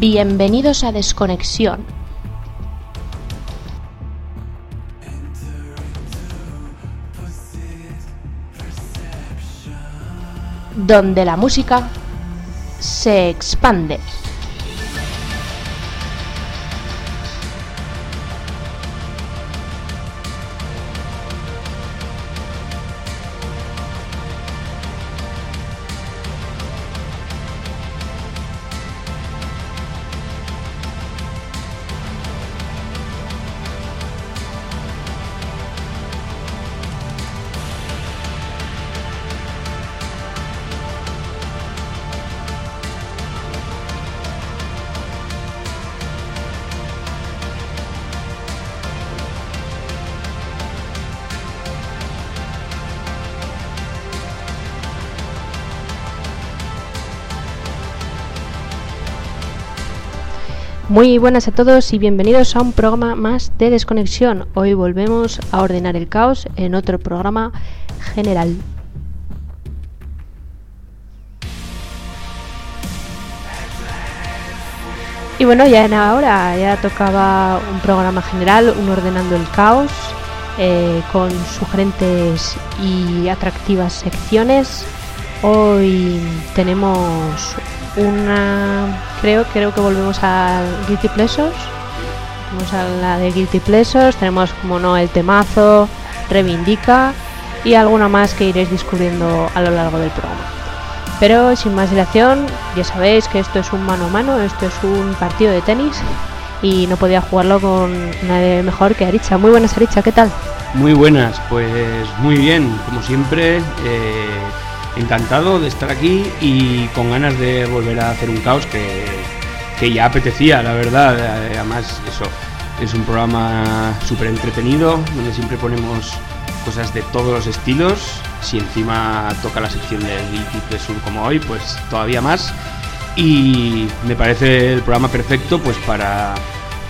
Bienvenidos a Desconexión. Donde la música se expande. Muy buenas a todos y bienvenidos a un programa más de desconexión. Hoy volvemos a ordenar el caos en otro programa general. Y bueno, ya en ahora ya tocaba un programa general, un ordenando el caos, eh, con sugerentes y atractivas secciones. Hoy tenemos una creo creo que volvemos a Guilty Pleasures. Vamos a la de Guilty Pleasures tenemos como no el temazo reivindica y alguna más que iréis descubriendo a lo largo del programa. Pero sin más dilación ya sabéis que esto es un mano a mano esto es un partido de tenis y no podía jugarlo con nadie mejor que Aricha muy buenas Aricha qué tal muy buenas pues muy bien como siempre eh, encantado de estar aquí y con ganas de volver a hacer un caos que, que ya apetecía, la verdad. Además, eso es un programa súper entretenido, donde siempre ponemos cosas de todos los estilos. Si encima toca la sección de Guilty Sur como hoy, pues todavía más. Y me parece el programa perfecto pues para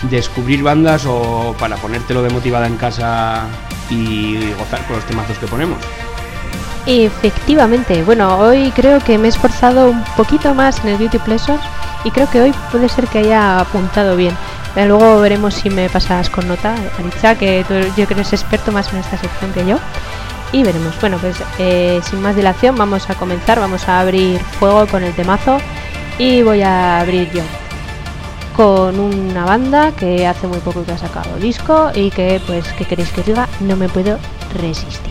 descubrir bandas o para ponértelo de motivada en casa y gozar con los temazos que ponemos. Efectivamente, bueno, hoy creo que me he esforzado un poquito más en el Beauty Pleasures y creo que hoy puede ser que haya apuntado bien. luego veremos si me pasas con nota, Alicia, que tú, yo creo que experto más en esta sección que yo. Y veremos. Bueno, pues eh, sin más dilación vamos a comenzar, vamos a abrir fuego con el temazo y voy a abrir yo con una banda que hace muy poco que ha sacado disco y que pues que queréis que diga no me puedo resistir.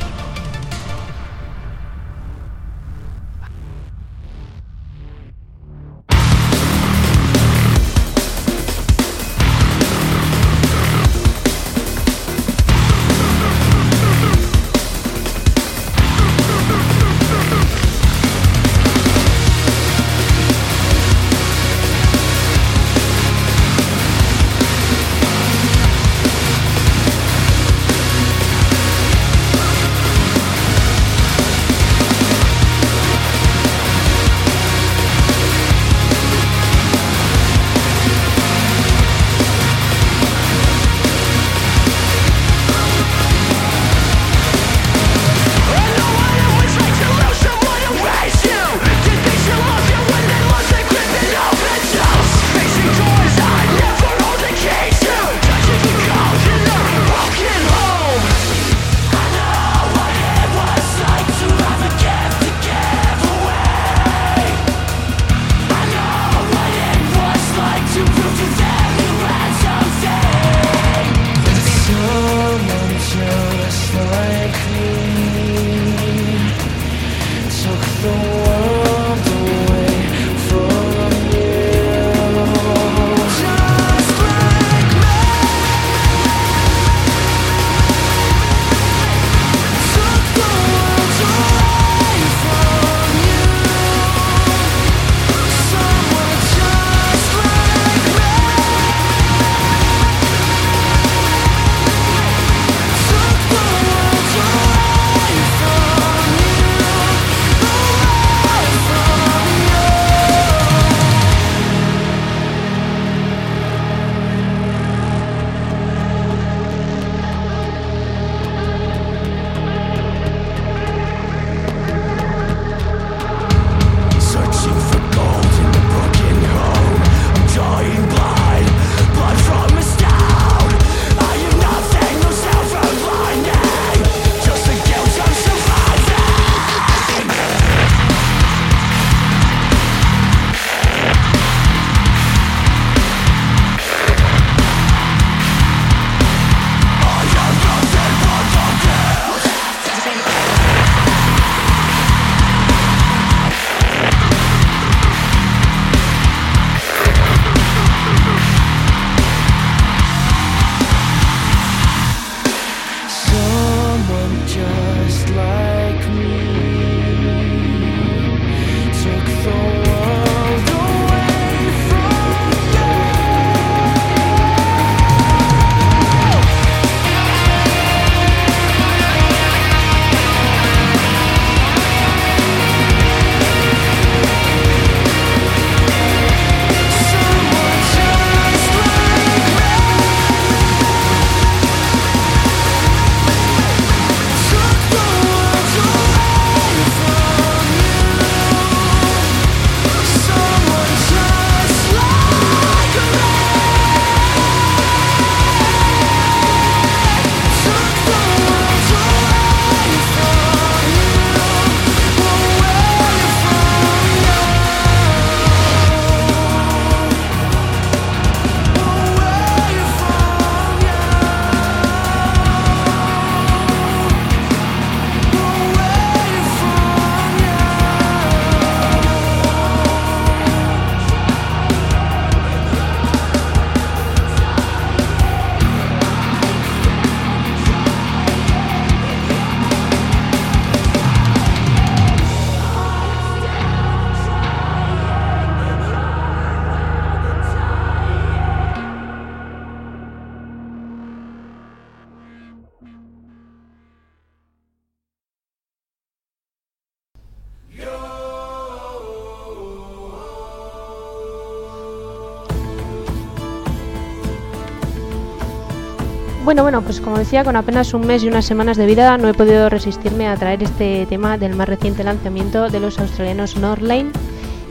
Bueno, bueno, pues como decía, con apenas un mes y unas semanas de vida no he podido resistirme a traer este tema del más reciente lanzamiento de los australianos Norlane,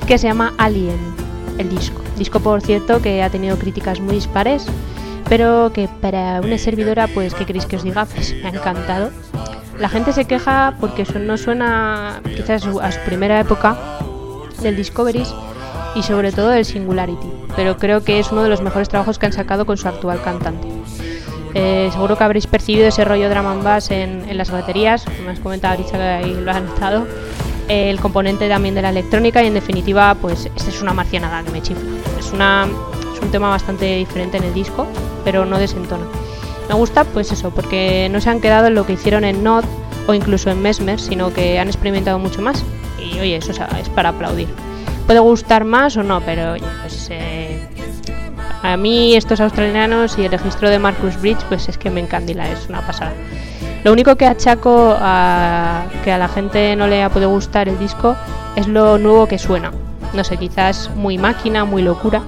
que se llama Alien, el disco. Disco, por cierto, que ha tenido críticas muy dispares, pero que para una servidora, pues, ¿qué queréis que os diga? Pues me ha encantado. La gente se queja porque no suena quizás a su primera época del Discoveries y sobre todo del Singularity, pero creo que es uno de los mejores trabajos que han sacado con su actual cantante. Eh, seguro que habréis percibido ese rollo drum and bass en, las baterías, como has comentado Aricha que ahí lo has notado, el componente también de la electrónica y en definitiva pues esta es una marcianada que me chifla. Es, una, es un tema bastante diferente en el disco, pero no desentona. Me gusta pues eso, porque no se han quedado en lo que hicieron en Node o incluso en Mesmer, sino que han experimentado mucho más. Y oye, eso es para aplaudir. Puede gustar más o no, pero oye, pues eh, a mí estos australianos y el registro de Marcus Bridge, pues es que me encandila, es una pasada. Lo único que achaco a que a la gente no le ha podido gustar el disco es lo nuevo que suena. No sé, quizás muy máquina, muy locura.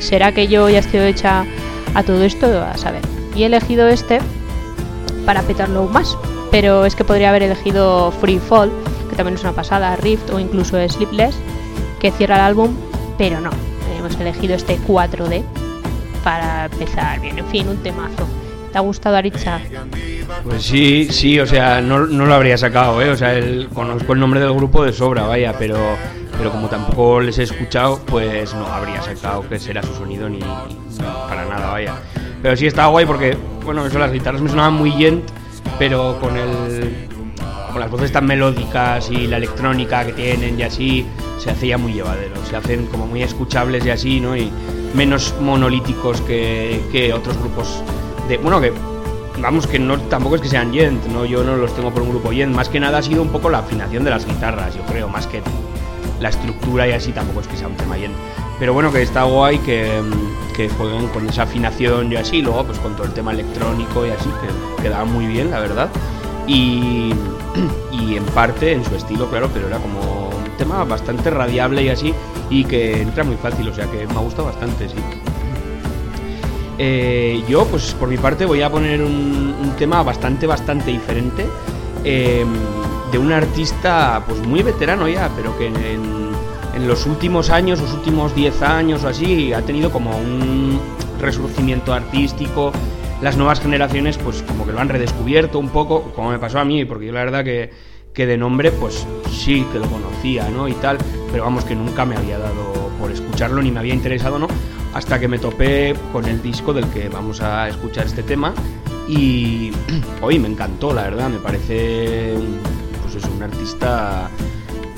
¿Será que yo ya estoy hecha a todo esto? A saber y he elegido este para petarlo aún más. Pero es que podría haber elegido Free Fall, que también es una pasada, Rift o incluso Sleepless, que cierra el álbum, pero no. Hemos elegido este 4D para empezar bien. En fin, un temazo. ¿Te ha gustado Aricha? Pues sí, sí, o sea, no, lo habría sacado, ¿eh? O sea, el, conozco el nombre del grupo de sobra, vaya, pero, pero como tampoco les he escuchado, pues no habría sacado que será su sonido ni para nada, vaya. Pero sí estaba guay porque, bueno, eso, las guitarras me sonaban muy gent, pero con el. con las voces tan melódicas y la electrónica que tienen y así, se hacía muy llevadero. Se hacen como muy escuchables y así, ¿no? Y menos monolíticos que, que otros grupos de. Bueno, que vamos, que no tampoco es que sean Gent, ¿no? Yo no los tengo por un grupo Gent. Más que nada ha sido un poco la afinación de las guitarras, yo creo, más que la estructura y así tampoco es que sea un tema Gent. Pero bueno, que está guay que, que jueguen con esa afinación y así, luego pues con todo el tema electrónico y así, que quedaba muy bien, la verdad. Y, y en parte en su estilo, claro, pero era como un tema bastante radiable y así, y que entra muy fácil, o sea que me ha gustado bastante, sí. Eh, yo, pues por mi parte, voy a poner un, tema bastante, bastante diferente. Eh, de un artista pues muy veterano ya, pero que en en los últimos años, los últimos 10 años o así, ha tenido como un resurgimiento artístico. Las nuevas generaciones, pues como que lo han redescubierto un poco, como me pasó a mí, porque yo la verdad que, de nombre, pues sí que lo conocía, ¿no? Y tal, pero vamos, que nunca me había dado por escucharlo ni me había interesado, ¿no? Hasta que me topé con el disco del que vamos a escuchar este tema y hoy me encantó, la verdad, me parece pues es un artista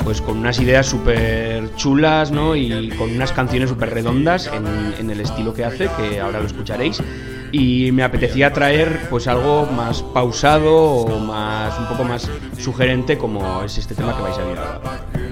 pues con unas ideas súper chulas, ¿no? Y con unas canciones súper redondas en, el estilo que hace, que ahora lo escucharéis. Y me apetecía traer pues algo más pausado o más un poco más sugerente como es este tema que vais a ver ahora.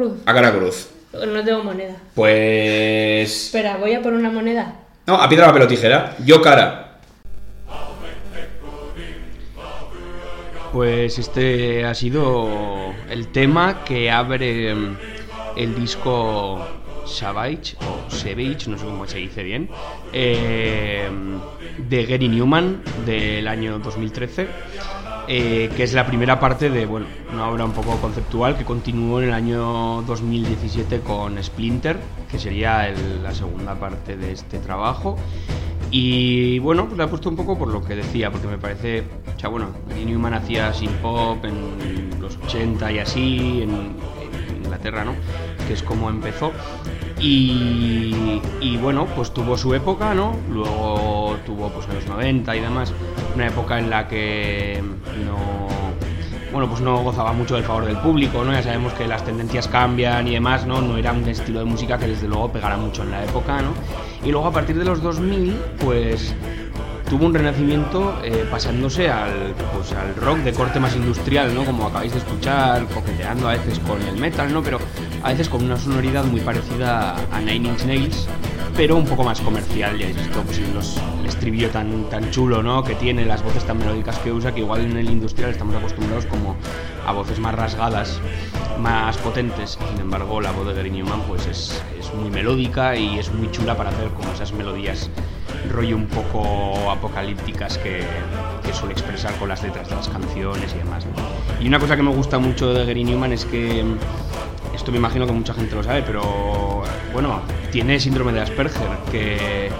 Cruz? A cara cruz. No tengo moneda. Pues. Espera, voy a por una moneda. No, a piedra, papel o tijera. Yo cara. Pues este ha sido el tema que abre mm, el disco Savage o Savage, no sé cómo se dice bien, eh, de Gary Newman del año 2013 eh, que es la primera parte de bueno, una obra un poco conceptual que continuó en el año 2017 con Splinter, que sería la segunda parte de este trabajo. Y bueno, pues la he puesto un poco por lo que decía, porque me parece, o sea, bueno, Newman hacía sin pop en los 80 y así, Inglaterra, ¿no? Que es como empezó. Y, bueno, pues tuvo su época, ¿no? Luego tuvo pues en los 90 y demás, una época en la que no bueno, pues no gozaba mucho del favor del público, ¿no? Ya sabemos que las tendencias cambian y demás, ¿no? No era un estilo de música que desde luego pegara mucho en la época, ¿no? Y luego a partir de los 2000, pues tuvo un renacimiento eh, pasándose al, pues, al rock de corte más industrial, ¿no? Como acabáis de escuchar, coqueteando a veces con el metal, ¿no? Pero a veces con una sonoridad muy parecida a Nine Inch Nails, pero un poco más comercial. Ya visto pues, el estribillo tan, tan chulo, ¿no? Que tiene, las voces tan melódicas que usa, que igual en el industrial estamos acostumbrados como a voces más rasgadas, más potentes. Sin embargo, la voz de Gary Newman pues es, es muy melódica y es muy chula para hacer como esas melodías rollo un poco apocalípticas que, suele expresar con las letras de las canciones y demás. Y una cosa que me gusta mucho de Gary Newman es que, esto me imagino que mucha gente lo sabe, pero bueno, tiene síndrome de Asperger, que,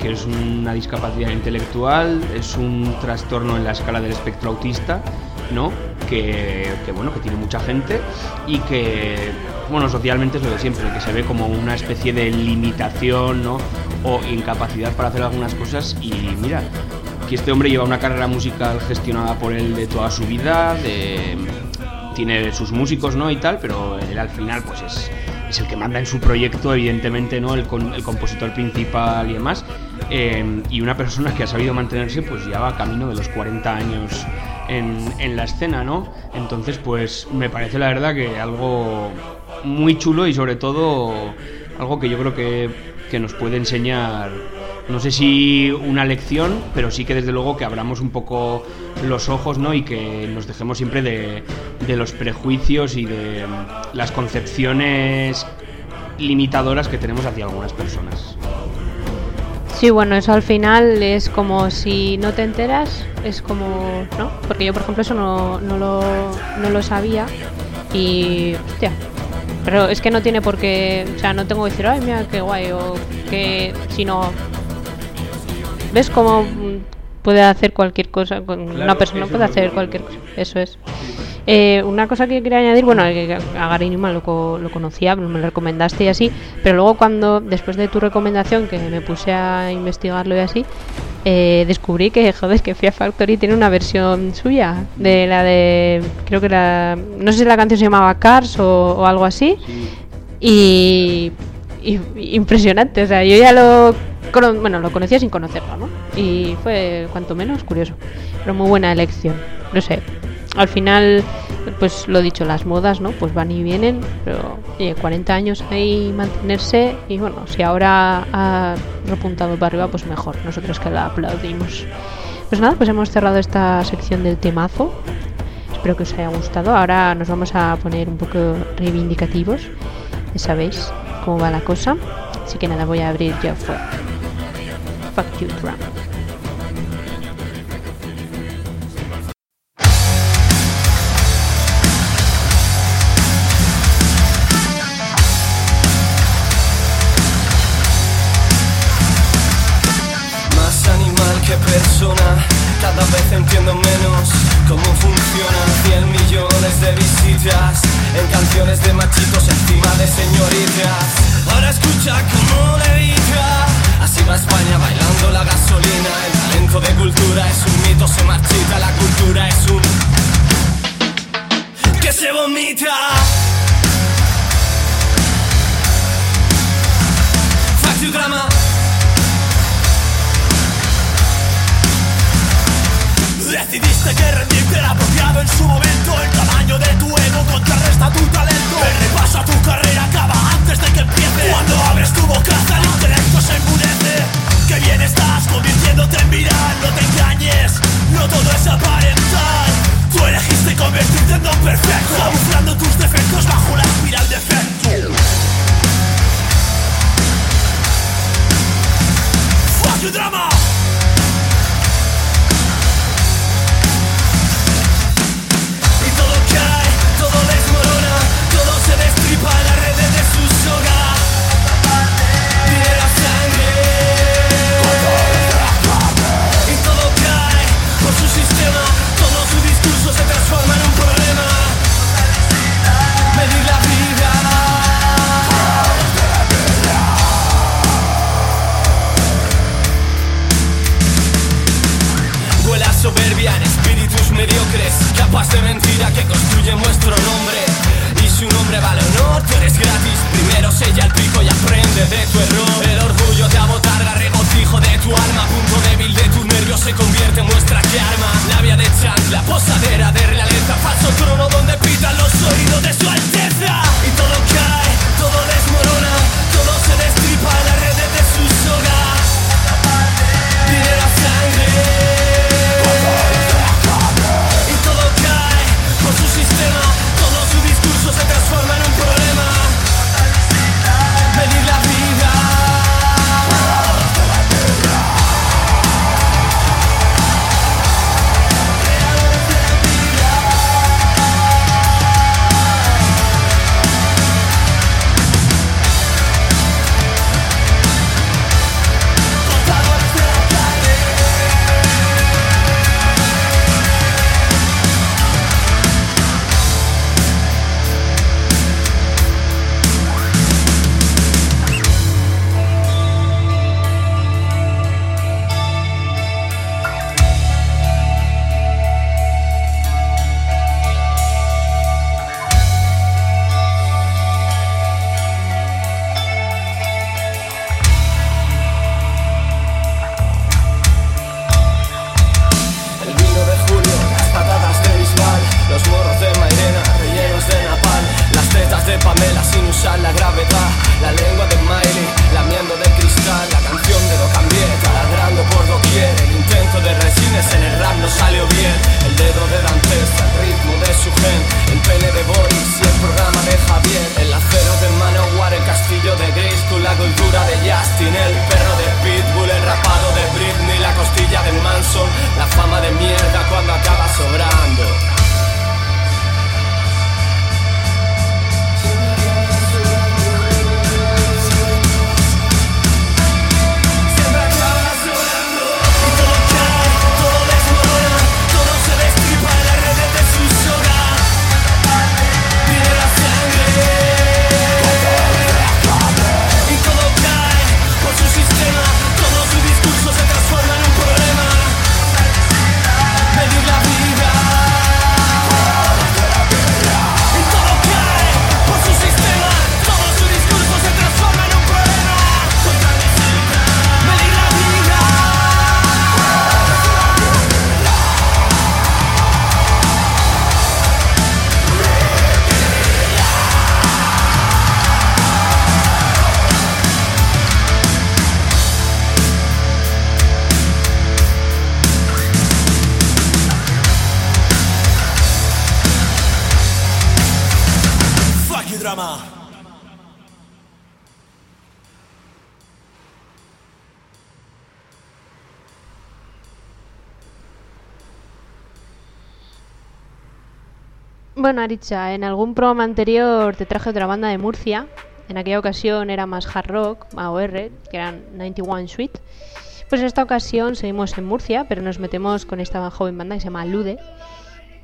que es una discapacidad intelectual, es un trastorno en la escala del espectro autista, ¿no? Que, que, bueno, que tiene mucha gente y que bueno, socialmente es lo de siempre, que se ve como una especie de limitación, ¿no? O incapacidad para hacer algunas cosas y mira, que este hombre lleva una carrera musical gestionada por él de toda su vida, tiene sus músicos, ¿no? y tal, pero él al final pues es, el que manda en su proyecto, evidentemente, ¿no? El, el compositor principal y demás. Eh, y una persona que ha sabido mantenerse pues ya va camino de los 40 años en, en la escena, ¿no? Entonces pues me parece la verdad que algo muy chulo y sobre todo algo que yo creo que que nos puede enseñar, no sé si una lección, pero sí que desde luego que abramos un poco los ojos ¿no? y que nos dejemos siempre de, de los prejuicios y de las concepciones limitadoras que tenemos hacia algunas personas. Sí, bueno, eso al final es como si no te enteras, es como, ¿no? Porque yo, por ejemplo, eso no, no, lo, no lo sabía y, hostia, pero es que no tiene por qué, o sea, no tengo que decir, ay, mira, qué guay, o que, sino, ¿ves cómo puede hacer cualquier cosa? Con Claro, una persona puede hacer cualquier cosa, eso es. Eh, una cosa que quería añadir, bueno, que a Gary Newman lo conocía, me lo recomendaste y así, pero luego cuando, después de tu recomendación, que me puse a investigarlo y así, eh, descubrí que, joder, que Fear Factory tiene una versión suya, de la de, creo que la, no sé si la canción se llamaba Cars o, o algo así, Sí. y, y- impresionante, o sea, yo ya lo, bueno, lo conocía sin conocerlo, ¿no? Y fue, cuanto menos, curioso, pero muy buena elección, no sé, al final, pues lo dicho, las modas, ¿no? Pues van y vienen, pero oye, 40 años ahí mantenerse y bueno, si ahora ha repuntado para arriba, pues mejor, nosotros que la aplaudimos. Pues nada, pues hemos cerrado esta sección del temazo. Espero que os haya gustado. Ahora nos vamos a poner un poco reivindicativos. Ya sabéis cómo va la cosa. Así que nada, voy a abrir ya fue. Fuck you, Trump. Mediocres Capaz de mentira que construyen vuestro nombre. Y su nombre vale honor, tú eres gratis. Primero sella el pico y aprende de tu error. El orgullo te abotarga, regocijo de tu alma. Punto débil de tus nervios se convierte en muestra que arma. Labia de chancla, posadera de realeza. Falso trono donde pitan los oídos de su alteza. Y todo cae, todo desmorona Todo se destripa. En las redes de su soga Bueno, Aricha, en algún programa anterior te traje otra banda de Murcia. En aquella ocasión era más hard rock, AOR, que eran 91 Suite. Pues en esta ocasión seguimos en Murcia, pero nos metemos con esta joven banda que se llama Lude,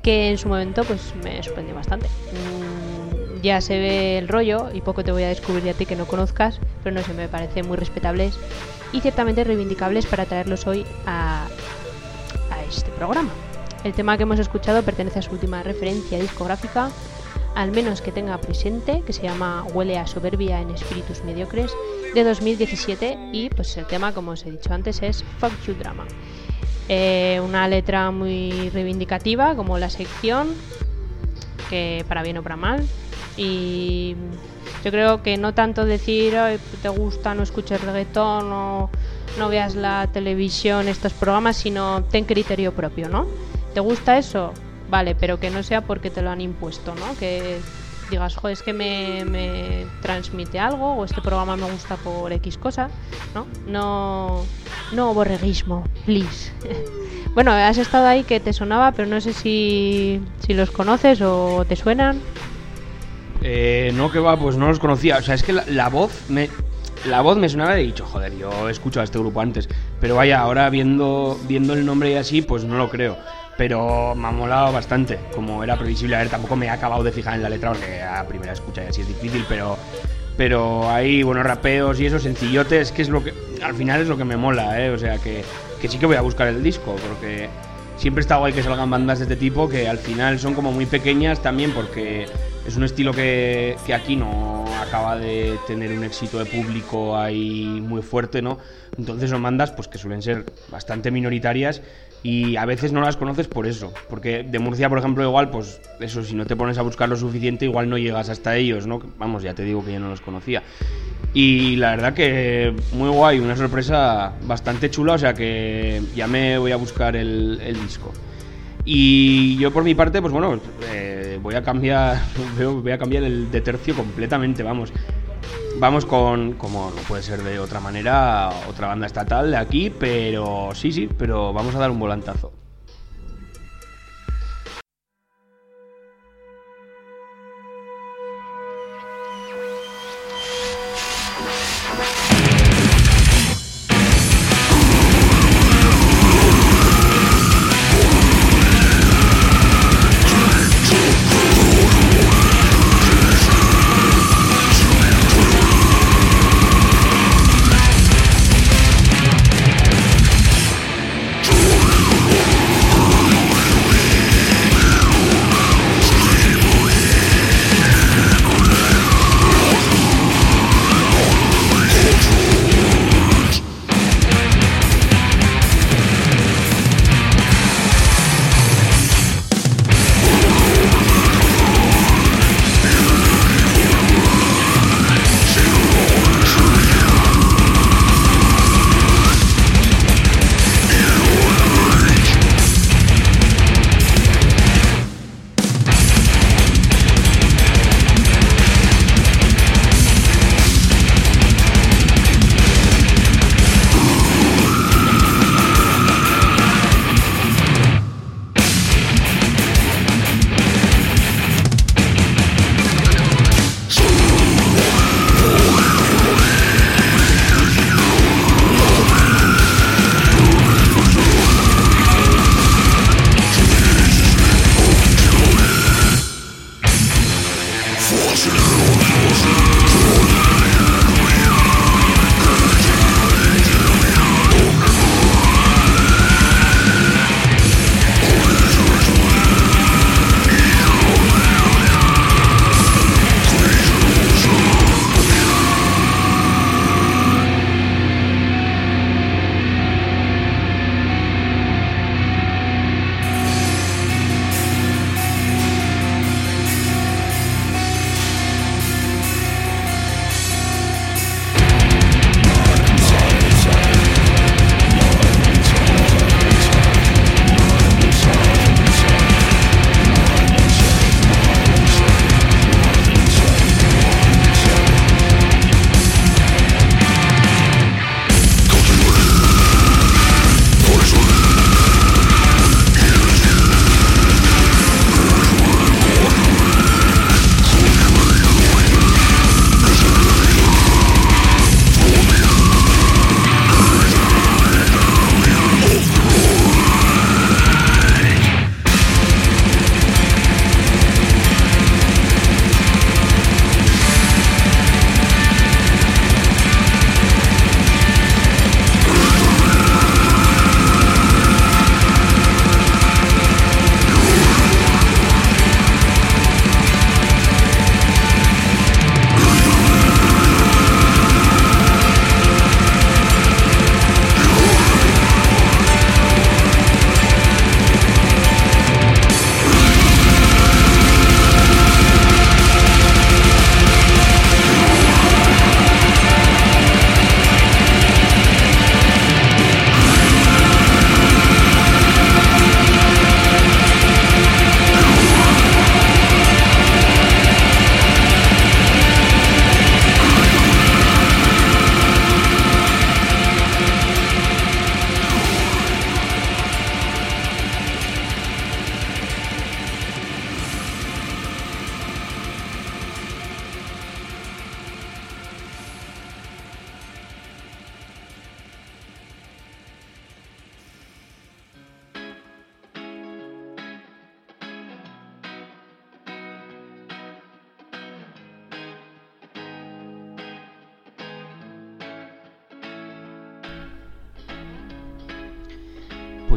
que en su momento pues me sorprendió bastante. Mm, ya se ve el rollo y poco te voy a descubrir a ti que no conozcas, pero no sé, me parece muy respetables y ciertamente reivindicables para traerlos hoy a, a este programa. El tema que hemos escuchado pertenece a su última referencia discográfica, al menos que tenga presente, que se llama Huele a soberbia en espíritus mediocres, de 2017 y pues el tema, como os he dicho antes, es Fuck You Drama. Eh, una letra muy reivindicativa, como la sección, que para bien o para mal, y yo creo que no tanto decir, te gusta, no escuches reggaetón, no, no veas la televisión, estos programas, sino ten criterio propio, ¿no? ¿Te gusta eso? Vale, pero que no sea porque te lo han impuesto, ¿no? Que digas, joder, es que me, transmite algo o este programa me gusta por X cosa, ¿no? No, no borreguismo, please. bueno, has estado ahí que te sonaba, pero no sé si, si los conoces o te suenan. Eh, no, que va, pues no los conocía. O sea, es que la, voz me, la voz me sonaba de dicho, joder, yo he escuchado a este grupo antes. Pero vaya, ahora viendo, viendo el nombre y así, pues no lo creo pero me ha molado bastante, como era previsible. A ver, tampoco me he acabado de fijar en la letra porque a primera escucha ya sí es difícil, pero, pero hay buenos rapeos y eso, sencillotes, que es lo que al final es lo que me mola, ¿eh? O sea, que, que sí que voy a buscar el disco, porque siempre está guay que salgan bandas de este tipo que al final son como muy pequeñas también porque es un estilo que, que, aquí no acaba de tener un éxito de público ahí muy fuerte, ¿no? Entonces son bandas pues que suelen ser bastante minoritarias y a veces no las conoces por eso, porque de Murcia, por ejemplo, igual, pues eso, si no te pones a buscar lo suficiente, igual no llegas hasta ellos, ¿no? Vamos, ya te digo que yo no los conocía. Y la verdad que muy guay, una sorpresa bastante chula, o sea que ya me voy a buscar el, disco. Y yo por mi parte, pues bueno, eh, voy a cambiar, voy a cambiar el de tercio completamente, vamos. Vamos con, como no puede ser de otra manera, otra banda estatal de aquí, pero sí, sí, pero vamos a dar un volantazo.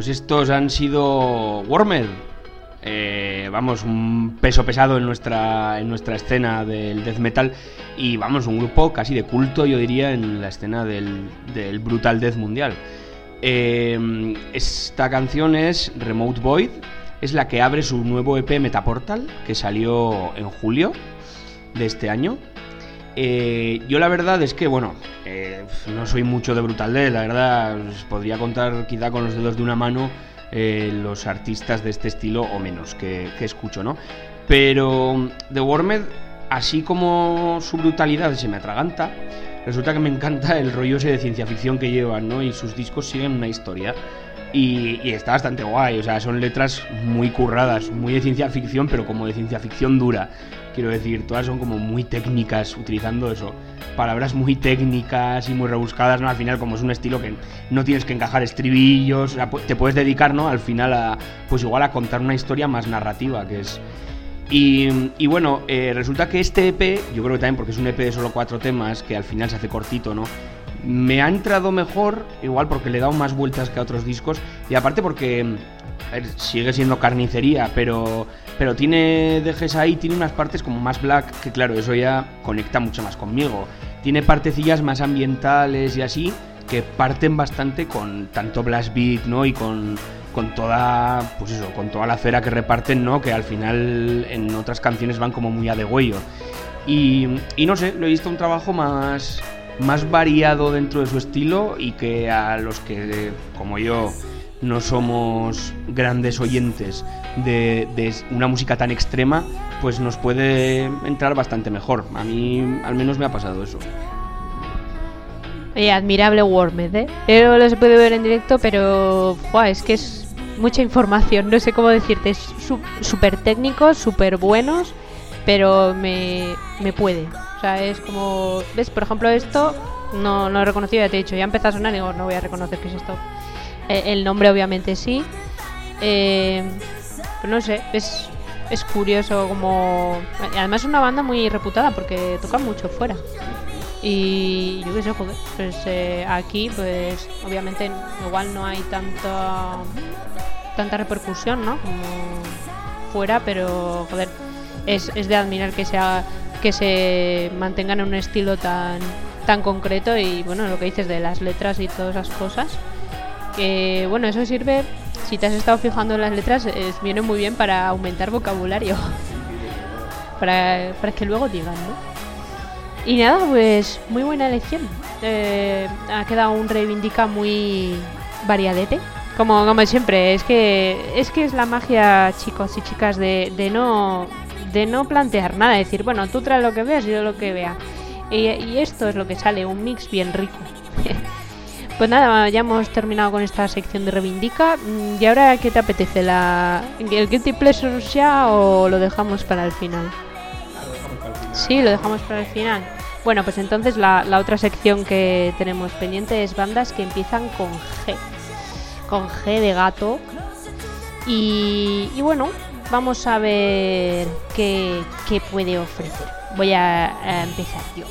Estos han sido Wormed. Eh, vamos, un peso pesado en nuestra, en nuestra escena del death metal y vamos, un grupo casi de culto, yo diría, en la escena del, brutal death mundial. Eh, esta canción es Remote Void, es la que abre su nuevo EP Metaportal, que salió en julio de este año. Eh, yo la verdad es que, bueno, eh, no soy mucho de Brutal la verdad, podría contar quizá con los dedos de una mano eh, los artistas de este estilo o menos que, que escucho, ¿no? Pero The Wormed, así como su brutalidad se me atraganta, resulta que me encanta el rollo ese de ciencia ficción que llevan, ¿no? Y sus discos siguen una historia. Y, está bastante guay, o sea, son letras muy curradas, muy de ciencia ficción, pero como de ciencia ficción dura. Quiero decir, todas son como muy técnicas, utilizando eso, palabras muy técnicas y muy rebuscadas, ¿no? Al final, como es un estilo que no tienes que encajar estribillos, te puedes dedicar, ¿no? Al final a, pues igual a contar una historia más narrativa, que es... Y, y bueno, eh, resulta que este EP, yo creo que también porque es un EP de solo cuatro temas, que al final se hace cortito, ¿no? Me ha entrado mejor, igual porque le he dado más vueltas que a otros discos, y aparte porque ver, sigue siendo carnicería, pero, pero tiene dejes ahí, tiene unas partes como más black, que claro, eso ya conecta mucho más conmigo. Tiene partecillas más ambientales y así, que parten bastante con tanto blast beat, ¿no? Y con, con toda, pues eso, con toda la cera que reparten, ¿no? Que al final en otras canciones van como muy a degüello. Y, y no sé, lo he visto un trabajo más más variado dentro de su estilo y que a los que, como yo, no somos grandes oyentes de, de, una música tan extrema, pues nos puede entrar bastante mejor. A mí al menos me ha pasado eso. Oye, admirable Wormed, ¿eh? Pero lo se puede ver en directo, pero es que es mucha información, no sé cómo decirte. Es súper técnicos, súper buenos, pero me, me puede. O sea, es como. ¿Ves? Por ejemplo, esto no, no he reconocido, ya te he dicho, ya empezó a sonar y digo, no voy a reconocer qué es esto. Eh, el nombre, obviamente, sí. Eh, pero no sé, es, es curioso como. Además, es una banda muy reputada porque toca mucho fuera. Y yo qué sé, joder, pues eh, aquí, pues obviamente, igual no hay tanta, tanta repercusión, ¿no? Como fuera, pero joder, es, es de admirar que sea que se mantengan en un estilo tan tan concreto y bueno lo que dices de las letras y todas esas cosas que bueno eso sirve si te has estado fijando en las letras viene muy bien para aumentar vocabulario para, para que luego digan ¿no? y nada pues muy buena elección eh, ha quedado un reivindica muy variadete como, como siempre es que es que es la magia chicos y chicas de no de no plantear nada, decir, bueno, tú traes lo que veas y yo lo que vea. Y, esto es lo que sale, un mix bien rico. pues nada, ya hemos terminado con esta sección de Reivindica. ¿Y ahora qué te apetece? ¿La, ¿El Guilty Pleasure ya o lo dejamos para el final? Sí, lo dejamos para el final. Bueno, pues entonces la, otra sección que tenemos pendiente es bandas que empiezan con G. Con G de gato. Y bueno, vamos a ver qué, qué puede ofrecer. Voy a, a empezar yo.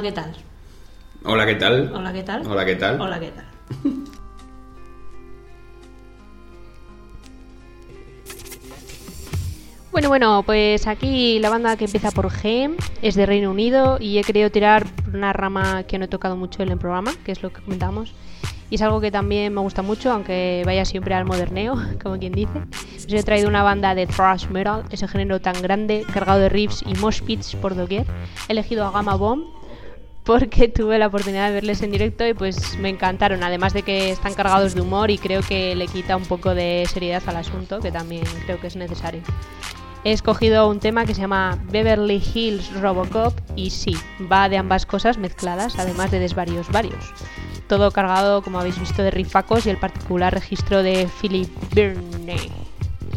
Hola, ¿qué tal? Hola, ¿qué tal? Hola, ¿qué tal? Hola, ¿qué tal? Hola, ¿qué tal? Bueno, bueno, pues aquí la banda que empieza por G es de Reino Unido y he querido tirar una rama que no he tocado mucho en el programa, que es lo que comentamos. Y es algo que también me gusta mucho, aunque vaya siempre al moderneo, como quien dice. Os he traído una banda de thrash metal, ese género tan grande, cargado de riffs y mosh pits por doquier. He elegido a Gamma Bomb porque tuve la oportunidad de verles en directo y pues me encantaron, además de que están cargados de humor y creo que le quita un poco de seriedad al asunto, que también creo que es necesario. He escogido un tema que se llama Beverly Hills Robocop y sí, va de ambas cosas mezcladas, además de desvarios varios. Todo cargado, como habéis visto, de rifacos y el particular registro de Philip Byrne.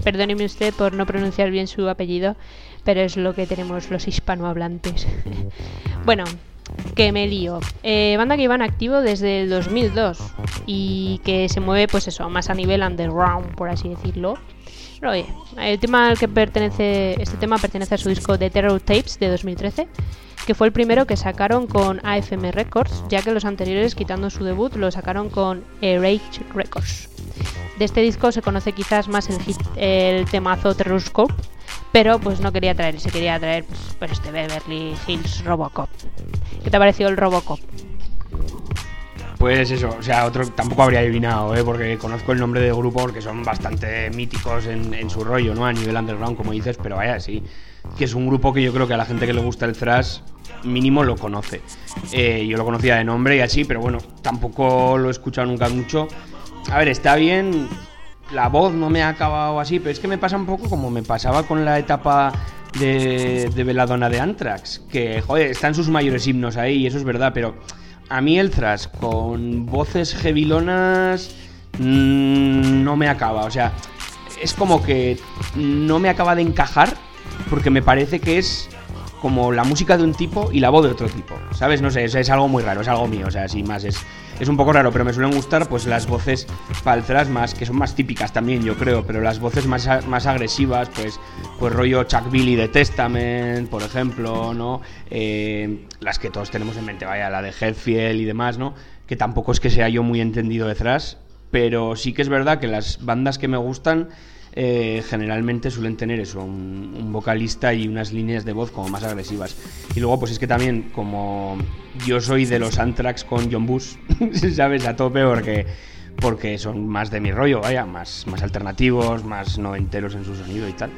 Perdóneme usted por no pronunciar bien su apellido, pero es lo que tenemos los hispanohablantes. bueno, que me lío. Eh, banda que iba en activo desde el 2002 y que se mueve, pues eso, más a nivel underground, por así decirlo. Pero oye, el tema al que pertenece, este tema pertenece a su disco The Terror Tapes de 2013, que fue el primero que sacaron con AFM Records, ya que los anteriores, quitando su debut, lo sacaron con Rage Records. De este disco se conoce quizás más el, hit, el temazo Terrorscope, pero pues no quería traer, se quería traer pues este Beverly Hills Robocop. ¿Qué te ha parecido el Robocop? Pues eso, o sea, otro tampoco habría adivinado, ¿eh? porque conozco el nombre del grupo porque son bastante míticos en, en, su rollo, ¿no? A nivel underground, como dices, pero vaya, sí, que es un grupo que yo creo que a la gente que le gusta el thrash mínimo lo conoce. Eh, yo lo conocía de nombre y así, pero bueno, tampoco lo he escuchado nunca mucho. A ver, está bien, la voz no me ha acabado así, pero es que me pasa un poco como me pasaba con la etapa de, de Veladona de Anthrax, que, joder, están sus mayores himnos ahí, y eso es verdad, pero a mí el thrash con voces heavylonas mmm, no me acaba. O sea, es como que no me acaba de encajar porque me parece que es como la música de un tipo y la voz de otro tipo. ¿Sabes? No sé, es, es algo muy raro, es algo mío. O sea, sin más, es, es un poco raro, pero me suelen gustar pues las voces thrash más, que son más típicas también, yo creo, pero las voces más, más agresivas, pues, pues rollo Chuck Billy de Testament, por ejemplo, ¿no? Eh, las que todos tenemos en mente, vaya, la de Headfield y demás, ¿no? Que tampoco es que sea yo muy entendido de thrash, pero sí que es verdad que las bandas que me gustan eh, generalmente suelen tener eso, un, vocalista y unas líneas de voz como más agresivas. Y luego, pues es que también, como yo soy de los Anthrax con John Bush, ¿sabes? A tope porque, porque son más de mi rollo, vaya, más, más alternativos, más noventeros en su sonido y tal.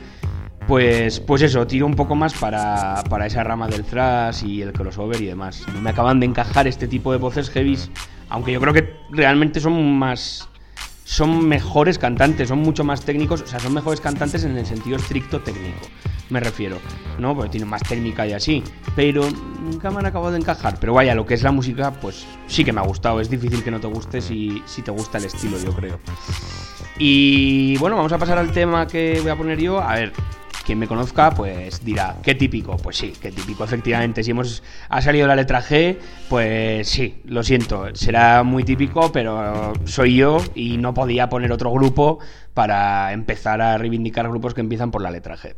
Pues, pues eso, tiro un poco más para, para esa rama del thrash y el crossover y demás. No me acaban de encajar este tipo de voces heavies, aunque yo creo que realmente son más son mejores cantantes, son mucho más técnicos, o sea, son mejores cantantes en el sentido estricto técnico, me refiero, ¿no? Porque tienen más técnica y así, pero nunca me han acabado de encajar. Pero vaya, lo que es la música, pues sí que me ha gustado, es difícil que no te guste si, si te gusta el estilo, yo creo. Y bueno, vamos a pasar al tema que voy a poner yo. A ver, quien me conozca, pues dirá, qué típico. Pues sí, qué típico, efectivamente. Si hemos ha salido la letra G, pues sí, lo siento, será muy típico, pero soy yo y no podía poner otro grupo para empezar a reivindicar grupos que empiezan por la letra G.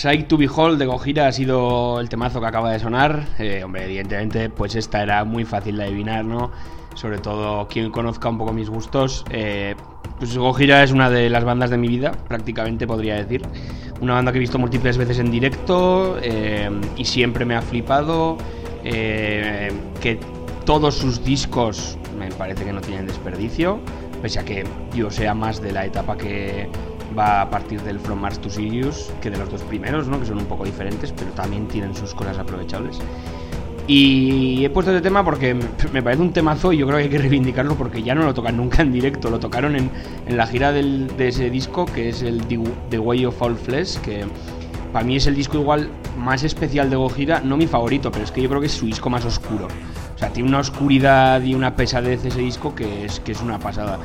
Sight to Behold de Gojira ha sido el temazo que acaba de sonar. Eh, hombre, evidentemente, pues esta era muy fácil de adivinar, ¿no? Sobre todo quien conozca un poco mis gustos. Eh, pues Gojira es una de las bandas de mi vida, prácticamente podría decir. Una banda que he visto múltiples veces en directo eh, y siempre me ha flipado. que todos sus discos me parece que no tienen desperdicio, pese a que yo sea más de la etapa que va a partir del From Mars to Sirius que de los dos primeros, ¿no? que son un poco diferentes, pero también tienen sus cosas aprovechables. Y he puesto este tema porque me parece un temazo y yo creo que hay que reivindicarlo porque ya no lo tocan nunca en directo, lo tocaron en, en la gira del- de ese disco que es el The, Way of All Flesh, que para mí es el disco igual más especial de Gojira, no mi favorito, pero es que yo creo que es su disco más oscuro. O sea, tiene una oscuridad y una pesadez ese disco que es, que es una pasada.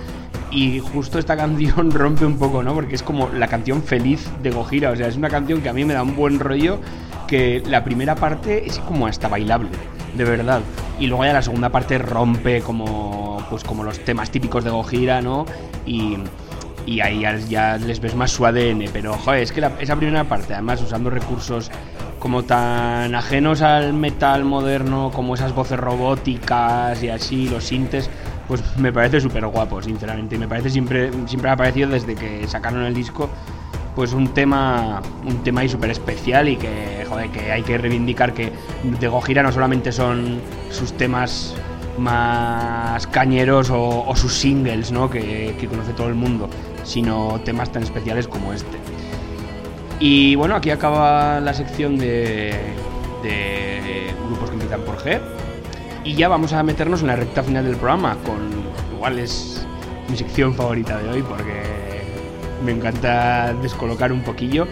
Y justo esta canción rompe un poco, ¿no? Porque es como la canción feliz de Gojira. O sea, es una canción que a mí me da un buen rollo. Que la primera parte es como hasta bailable, de verdad. Y luego ya la segunda parte rompe como, pues como los temas típicos de Gojira, ¿no? Y, y ahí ya, les ves más su ADN. Pero, joder, es que esa primera parte, además usando recursos como tan ajenos al metal moderno, como esas voces robóticas y así, los sintes, pues me parece súper guapo, sinceramente. Me parece siempre, siempre ha parecido desde que sacaron el disco, pues un tema, un tema ahí súper especial y que, joder, que hay que reivindicar que de Gojira no solamente son sus temas más cañeros o, o sus singles, ¿no? Que, que conoce todo el mundo, sino temas tan especiales como este. Y bueno, aquí acaba la sección de, de grupos que empiezan por G. Y ya vamos a meternos en la recta final del programa, con igual es mi sección favorita de hoy porque me encanta descolocar un poquillo.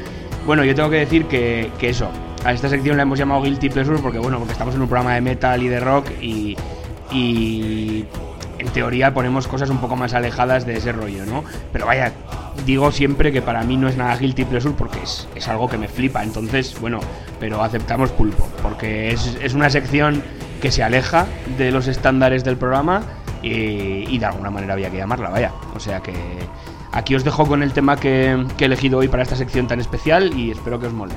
Bueno, yo tengo que decir que, eso, a esta sección la hemos llamado Guilty Pleasure porque bueno, porque estamos en un programa de metal y de rock y, y en teoría ponemos cosas un poco más alejadas de ese rollo, ¿no? Pero vaya, digo siempre que para mí no es nada guilty pleasure porque es, es algo que me flipa. Entonces, bueno, pero aceptamos pulpo, porque es, es una sección que se aleja de los estándares del programa y, de alguna manera había que llamarla, vaya. O sea que aquí os dejo con el tema que, que he elegido hoy para esta sección tan especial y espero que os mole.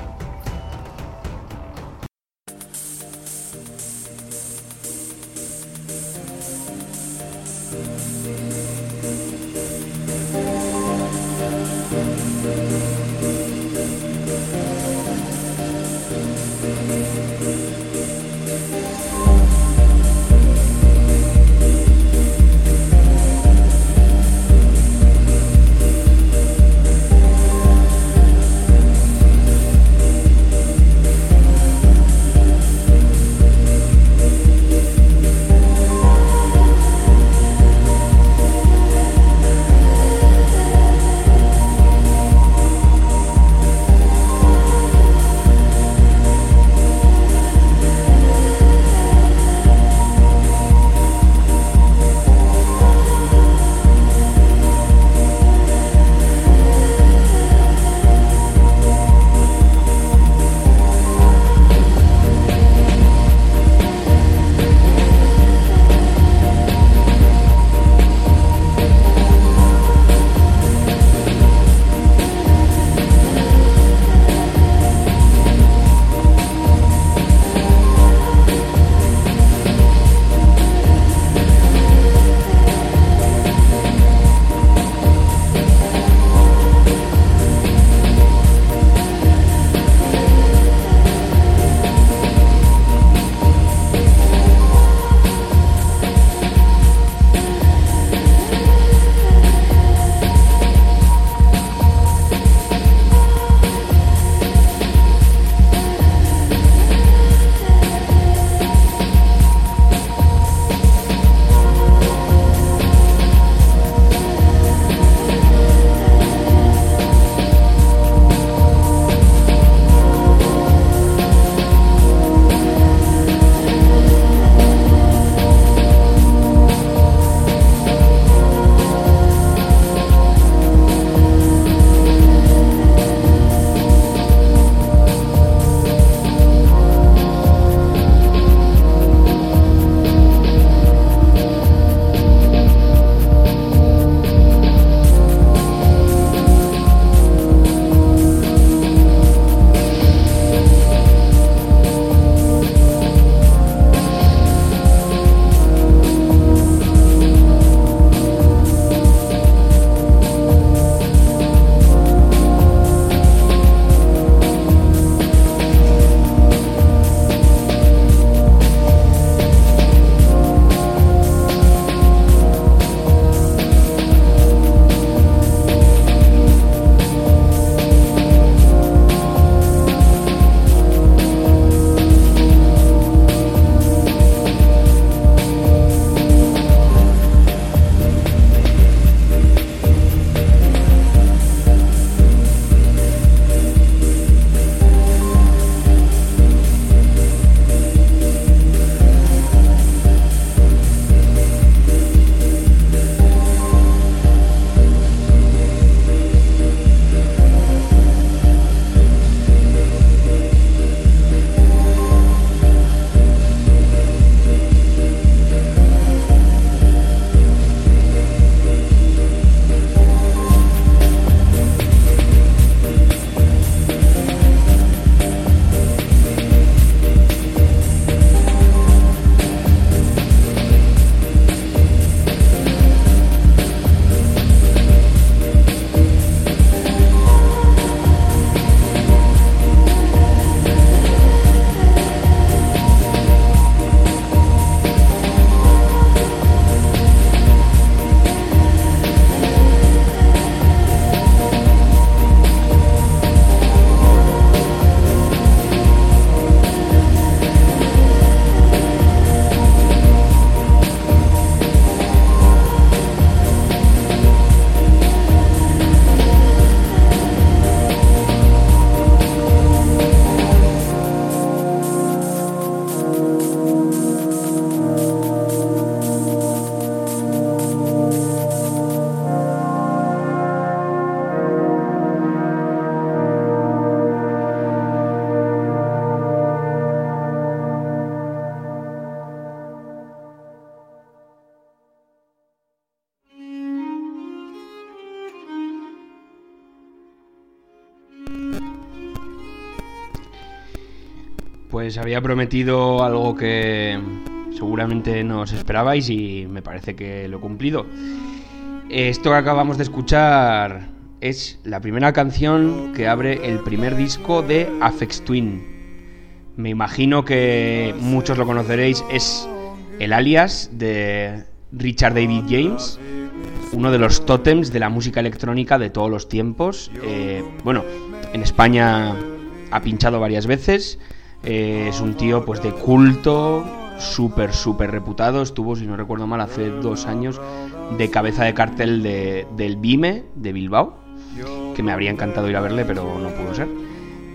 Pues había prometido algo que seguramente no os esperabais y me parece que lo he cumplido. Esto que acabamos de escuchar es la primera canción que abre el primer disco de Afex Twin. Me imagino que muchos lo conoceréis, es el alias de Richard David James, uno de los tótems de la música electrónica de todos los tiempos. Eh, bueno, en España ha pinchado varias veces, eh, es un tío pues de culto, súper, súper reputado. Estuvo, si no recuerdo mal, hace dos años de cabeza de cartel de, del BIME de Bilbao, que me habría encantado ir a verle, pero no pudo ser.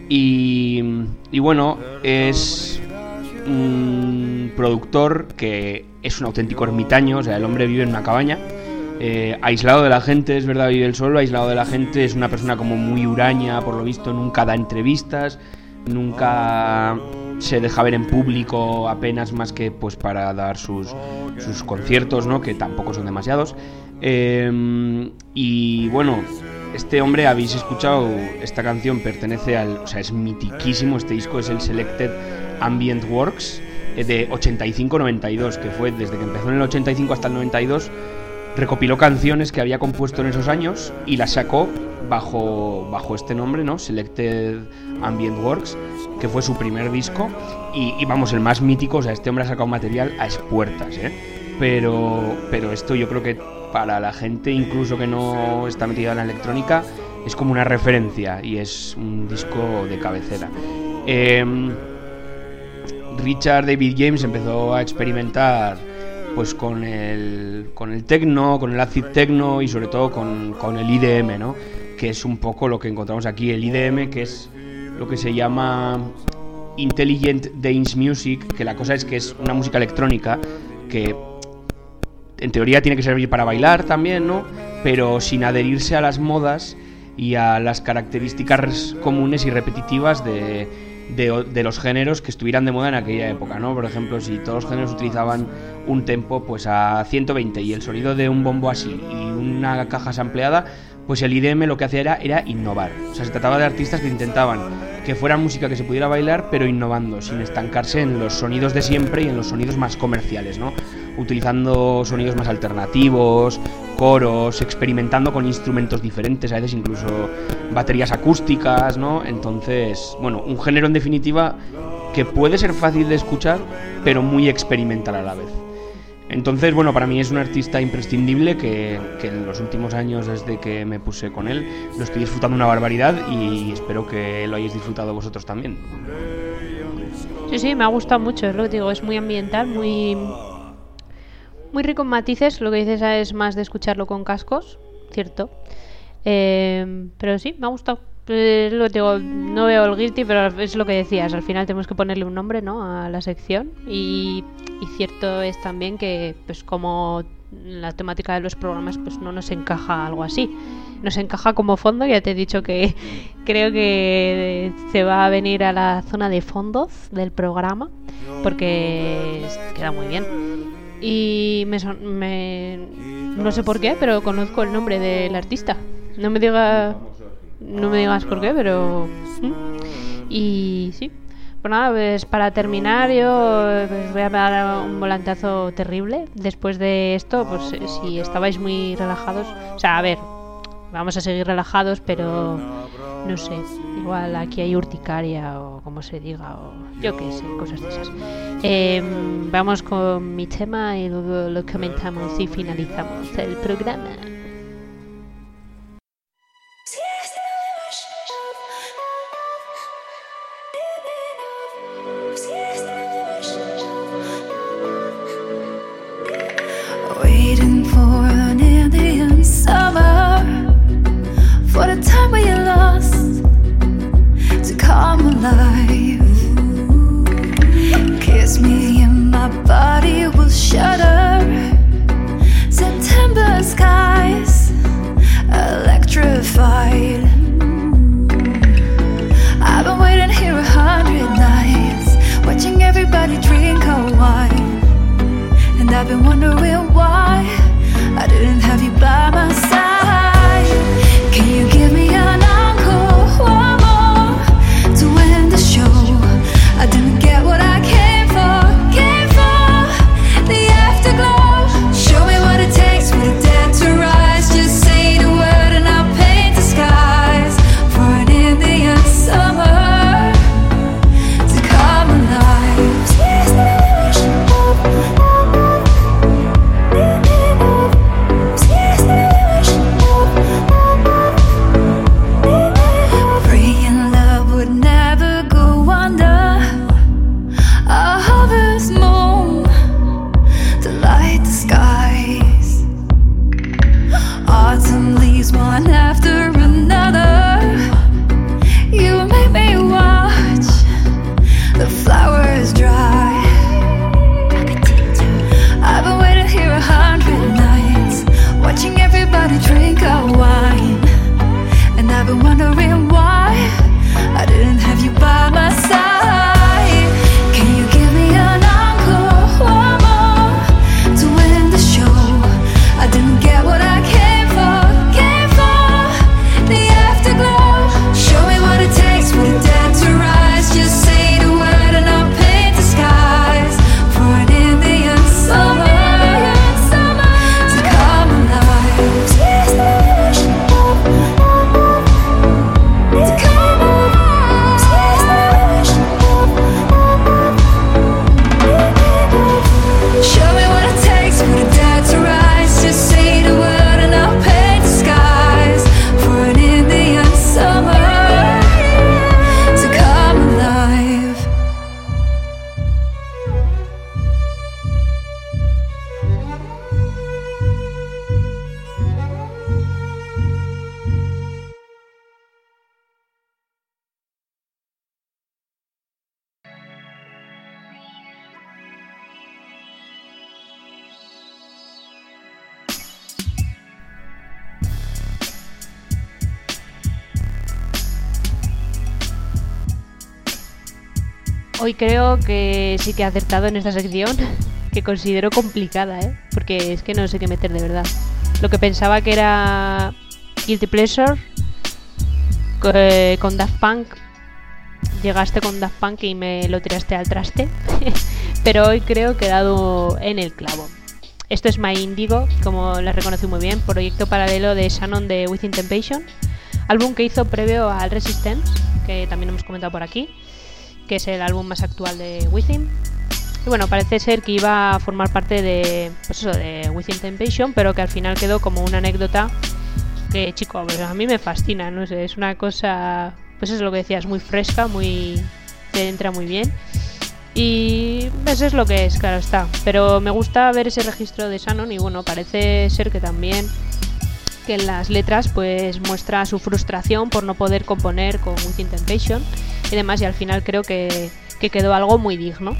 Y, y bueno, es un productor que es un auténtico ermitaño, o sea, el hombre vive en una cabaña. eh, aislado de la gente, es verdad, vive el solo, aislado de la gente, es una persona como muy huraña, por lo visto, nunca da entrevistas, nunca se deja ver en público apenas más que pues para dar sus, sus conciertos, ¿no? que tampoco son demasiados. Eh, y bueno, este hombre, habéis escuchado, esta canción pertenece al, o sea, es mitiquísimo, este disco es el Selected Ambient Works eh, de 85-92, que fue desde que empezó en el 85 hasta el 92, recopiló canciones que había compuesto en esos años y las sacó bajo, bajo este nombre, ¿no? Selected Ambient Works, que fue su primer disco y, vamos, el más mítico, o sea, este hombre ha sacado material a expuertas, ¿eh? Pero, pero esto yo creo que para la gente incluso que no está metida en la electrónica es como una referencia y es un disco de cabecera. Em, Richard David James empezó a experimentar pues con el, con el techno, con el acid techno y sobre todo con, con el IDM, ¿no? que es un poco lo que encontramos aquí, el IDM, que es lo que se llama Intelligent Dance Music, que la cosa es que es una música electrónica que en teoría tiene que servir para bailar también, ¿no? Pero sin adherirse a las modas y a las características comunes y repetitivas de, de, los géneros que estuvieran de moda en aquella época, ¿no? Por ejemplo, si todos los géneros utilizaban un tempo pues a 120 y el sonido de un bombo así y una caja sampleada, pues el IDM lo que hacía era, era innovar. O sea, se trataba de artistas que intentaban que fuera música que se pudiera bailar, pero innovando, sin estancarse en los sonidos de siempre y en los sonidos más comerciales, ¿no? Utilizando sonidos más alternativos, coros, experimentando con instrumentos diferentes, a veces incluso baterías acústicas, ¿no? Entonces, bueno, un género en definitiva que puede ser fácil de escuchar, pero muy experimental a la vez. Entonces, bueno, para mí es un artista imprescindible que, que, en los últimos años, desde que me puse con él, lo estoy disfrutando una barbaridad y espero que lo hayáis disfrutado vosotros también. Sí, sí, me ha gustado mucho, es digo, es muy ambiental, muy, muy rico en matices, lo que dices es más de escucharlo con cascos, cierto. Eh, pero sí, me ha gustado. Eh, lo digo, no veo el guilty, pero es lo que decías, al final tenemos que ponerle un nombre ¿no? a la sección y, y cierto es también que pues como la temática de los programas pues no nos encaja algo así nos encaja como fondo ya te he dicho que creo que se va a venir a la zona de fondos del programa porque queda muy bien y me, son, me no sé por qué pero conozco el nombre del artista. No me diga no me digas por qué pero y sí. Pues nada, pues para terminar yo pues voy a dar un volantazo terrible. Después de esto, pues si estabais muy relajados, o sea, a ver, vamos a seguir relajados, pero no sé, igual aquí hay urticaria o como se diga, o yo qué sé, cosas de esas. Eh, vamos con mi tema y luego lo comentamos y finalizamos el programa. Waiting for an Indian summer Kiss me and my body will shudder September skies Electrified hoy creo que sí que he acertado en esta sección, que considero complicada, ¿eh? Porque es que no sé qué meter de verdad. Lo que pensaba que era Guilty Pleasure eh, con Daft Punk, llegaste con Daft Punk y me lo tiraste al traste. Pero hoy creo que he dado en el clavo. Esto es My Indigo, como la reconocí muy bien, proyecto paralelo de Shannon de Within Temptation, álbum que hizo previo al Resistance, que también hemos comentado por aquí, que es el álbum más actual de Within. Y bueno, parece ser que iba a formar parte de, pues eso, de Within Temptation, pero que al final quedó como una anécdota que, chico, pues a mí me fascina, no sé, es una cosa, pues es lo que decías, muy fresca, muy, te entra muy bien. Y eso es lo que es, claro está. Pero me gusta ver ese registro de Shannon y bueno, parece ser que también que en las letras pues muestra su frustración por no poder componer con Within Temptation y demás y al final creo que, que quedó algo muy digno.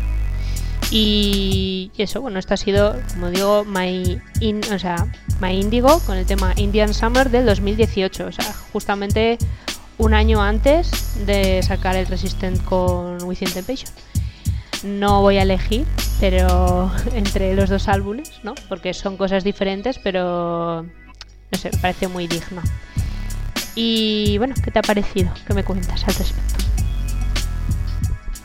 Y eso, bueno, esto ha sido, como digo, My, in, o sea, My Indigo con el tema Indian Summer del 2018, o sea, justamente un año antes de sacar el Resistant con Within Temptation no voy a elegir, pero entre los dos álbumes, ¿no? Porque son cosas diferentes, pero no sé, me parece muy digno. Y bueno, ¿qué te ha parecido? ¿Qué me cuentas al respecto?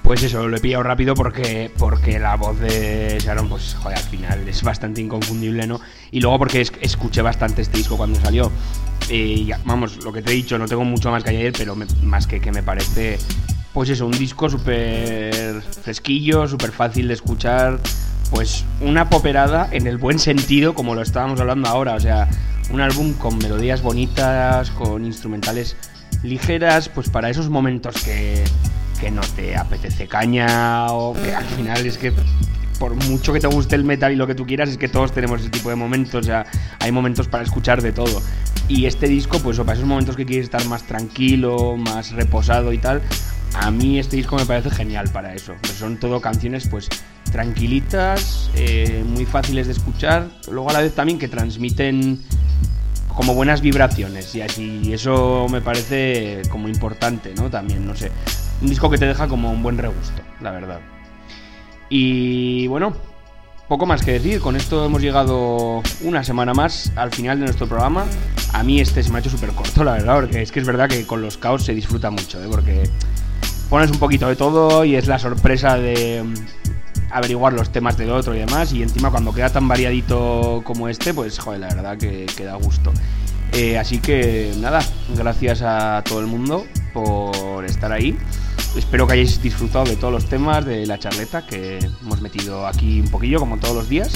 Pues eso, lo he pillado rápido porque, porque la voz de Sharon, pues joder, al final es bastante inconfundible, ¿no? Y luego porque es, escuché bastante este disco cuando salió. Y vamos, lo que te he dicho, no tengo mucho más que ayer, pero más que que me parece pues eso, un disco súper fresquillo, súper fácil de escuchar, pues una poperada en el buen sentido, como lo estábamos hablando ahora, o sea, un álbum con melodías bonitas, con instrumentales ligeras, pues para esos momentos que, que no te apetece caña o que al final es que por mucho que te guste el metal y lo que tú quieras, es que todos tenemos ese tipo de momentos, o sea, hay momentos para escuchar de todo. Y este disco, pues para esos momentos que quieres estar más tranquilo, más reposado y tal, a mí este disco me parece genial para eso. Son todo canciones pues tranquilitas, eh, muy fáciles de escuchar, luego a la vez también que transmiten como buenas vibraciones y así eso me parece como importante, ¿no? También, no sé, un disco que te deja como un buen regusto, la verdad. Y bueno, poco más que decir, con esto hemos llegado una semana más al final de nuestro programa. A mí este se me ha hecho súper corto, la verdad, porque es que es verdad que con los caos se disfruta mucho, ¿eh? porque pones un poquito de todo y es la sorpresa de mm, averiguar los temas del otro y demás. Y encima cuando queda tan variadito como este, pues joder, la verdad que, queda gusto. Eh, así que nada, gracias a todo el mundo por estar ahí. Espero que hayáis disfrutado de todos los temas de la charleta que hemos metido aquí un poquillo, como todos los días.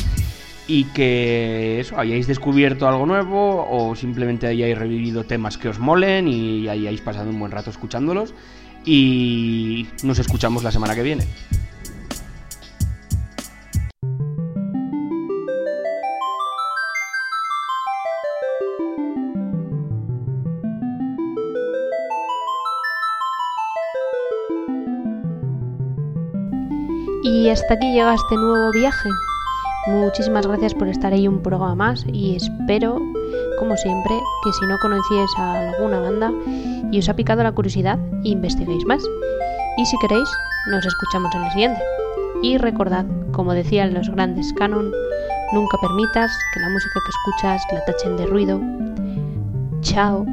Y que eso, hayáis descubierto algo nuevo o simplemente hayáis revivido temas que os molen y hayáis pasado un buen rato escuchándolos y nos escuchamos la semana que viene. Y hasta aquí llega este nuevo viaje. Muchísimas gracias por estar ahí un programa más y espero, como siempre, que si no conocíais a alguna banda y os ha picado la curiosidad, investiguéis más. Y si queréis, nos escuchamos en el siguiente. Y recordad, como decían los grandes canon, nunca permitas que la música que escuchas la tachen de ruido. Chao.